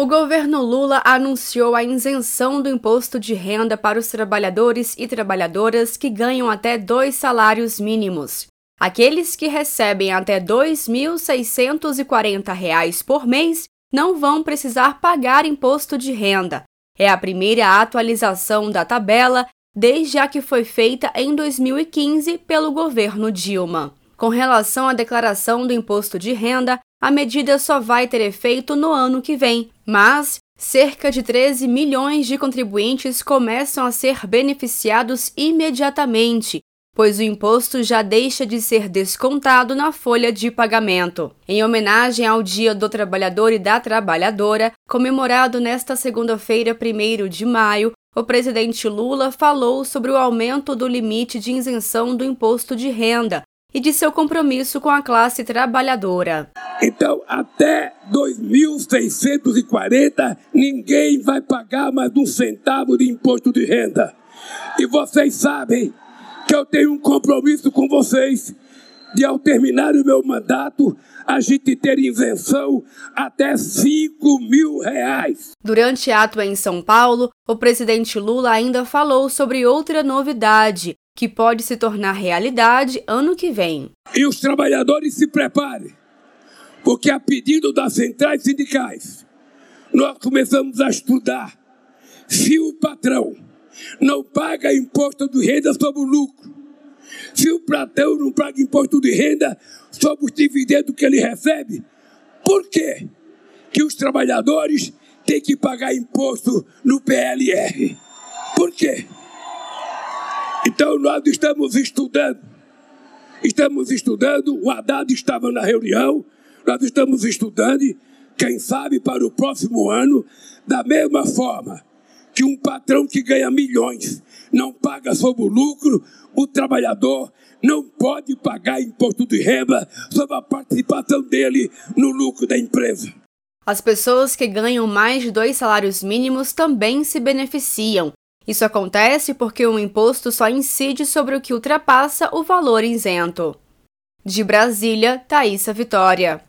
O governo Lula anunciou a isenção do imposto de renda para os trabalhadores e trabalhadoras que ganham até dois salários mínimos. Aqueles que recebem até R$ 2.640 por mês não vão precisar pagar imposto de renda. É a primeira atualização da tabela desde a que foi feita em 2015 pelo governo Dilma. Com relação à declaração do imposto de renda, a medida só vai ter efeito no ano que vem, mas cerca de 13 milhões de contribuintes começam a ser beneficiados imediatamente, pois o imposto já deixa de ser descontado na folha de pagamento. Em homenagem ao Dia do Trabalhador e da Trabalhadora, comemorado nesta segunda-feira, 1 de maio, o presidente Lula falou sobre o aumento do limite de isenção do imposto de renda e de seu compromisso com a classe trabalhadora. Então, até 2.640, ninguém vai pagar mais um centavo de imposto de renda. E vocês sabem que eu tenho um compromisso com vocês de, ao terminar o meu mandato, a gente ter isenção até 5 mil reais. Durante ato em São Paulo, o presidente Lula ainda falou sobre outra novidade, que pode se tornar realidade ano que vem. E os trabalhadores se preparem porque a pedido das centrais sindicais, nós começamos a estudar se o patrão não paga imposto de renda sobre o lucro, se o patrão não paga imposto de renda sobre os dividendos que ele recebe, por quê? que os trabalhadores têm que pagar imposto no PLR? Por quê? Então nós estamos estudando, estamos estudando, o Haddad estava na reunião, nós estamos estudando, quem sabe para o próximo ano, da mesma forma que um patrão que ganha milhões não paga sobre o lucro, o trabalhador não pode pagar imposto de renda sobre a participação dele no lucro da empresa. As pessoas que ganham mais de dois salários mínimos também se beneficiam. Isso acontece porque o imposto só incide sobre o que ultrapassa o valor isento. De Brasília, Thaisa Vitória.